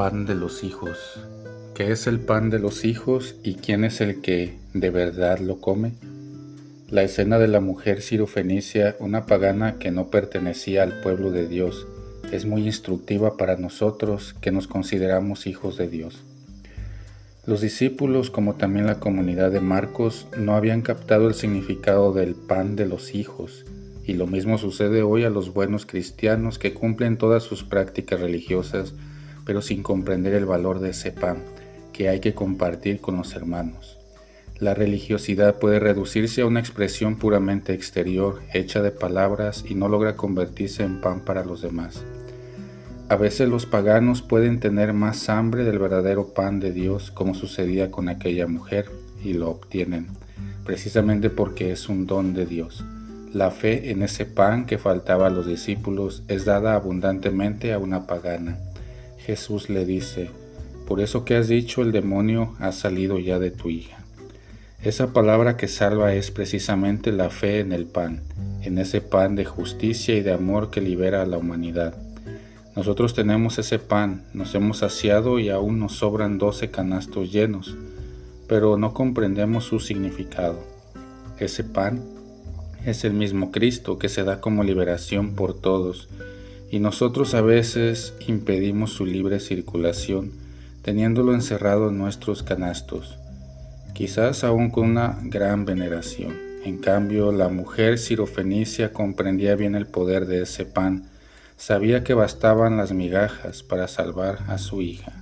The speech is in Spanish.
pan de los hijos. ¿Qué es el pan de los hijos y quién es el que de verdad lo come? La escena de la mujer cirofenicia, una pagana que no pertenecía al pueblo de Dios, es muy instructiva para nosotros que nos consideramos hijos de Dios. Los discípulos, como también la comunidad de Marcos, no habían captado el significado del pan de los hijos, y lo mismo sucede hoy a los buenos cristianos que cumplen todas sus prácticas religiosas, pero sin comprender el valor de ese pan que hay que compartir con los hermanos. La religiosidad puede reducirse a una expresión puramente exterior, hecha de palabras y no logra convertirse en pan para los demás. A veces los paganos pueden tener más hambre del verdadero pan de Dios, como sucedía con aquella mujer, y lo obtienen, precisamente porque es un don de Dios. La fe en ese pan que faltaba a los discípulos es dada abundantemente a una pagana. Jesús le dice, por eso que has dicho el demonio ha salido ya de tu hija. Esa palabra que salva es precisamente la fe en el pan, en ese pan de justicia y de amor que libera a la humanidad. Nosotros tenemos ese pan, nos hemos saciado y aún nos sobran doce canastos llenos, pero no comprendemos su significado. Ese pan es el mismo Cristo que se da como liberación por todos y nosotros a veces impedimos su libre circulación teniéndolo encerrado en nuestros canastos, quizás aún con una gran veneración. En cambio, la mujer sirofenicia comprendía bien el poder de ese pan, sabía que bastaban las migajas para salvar a su hija.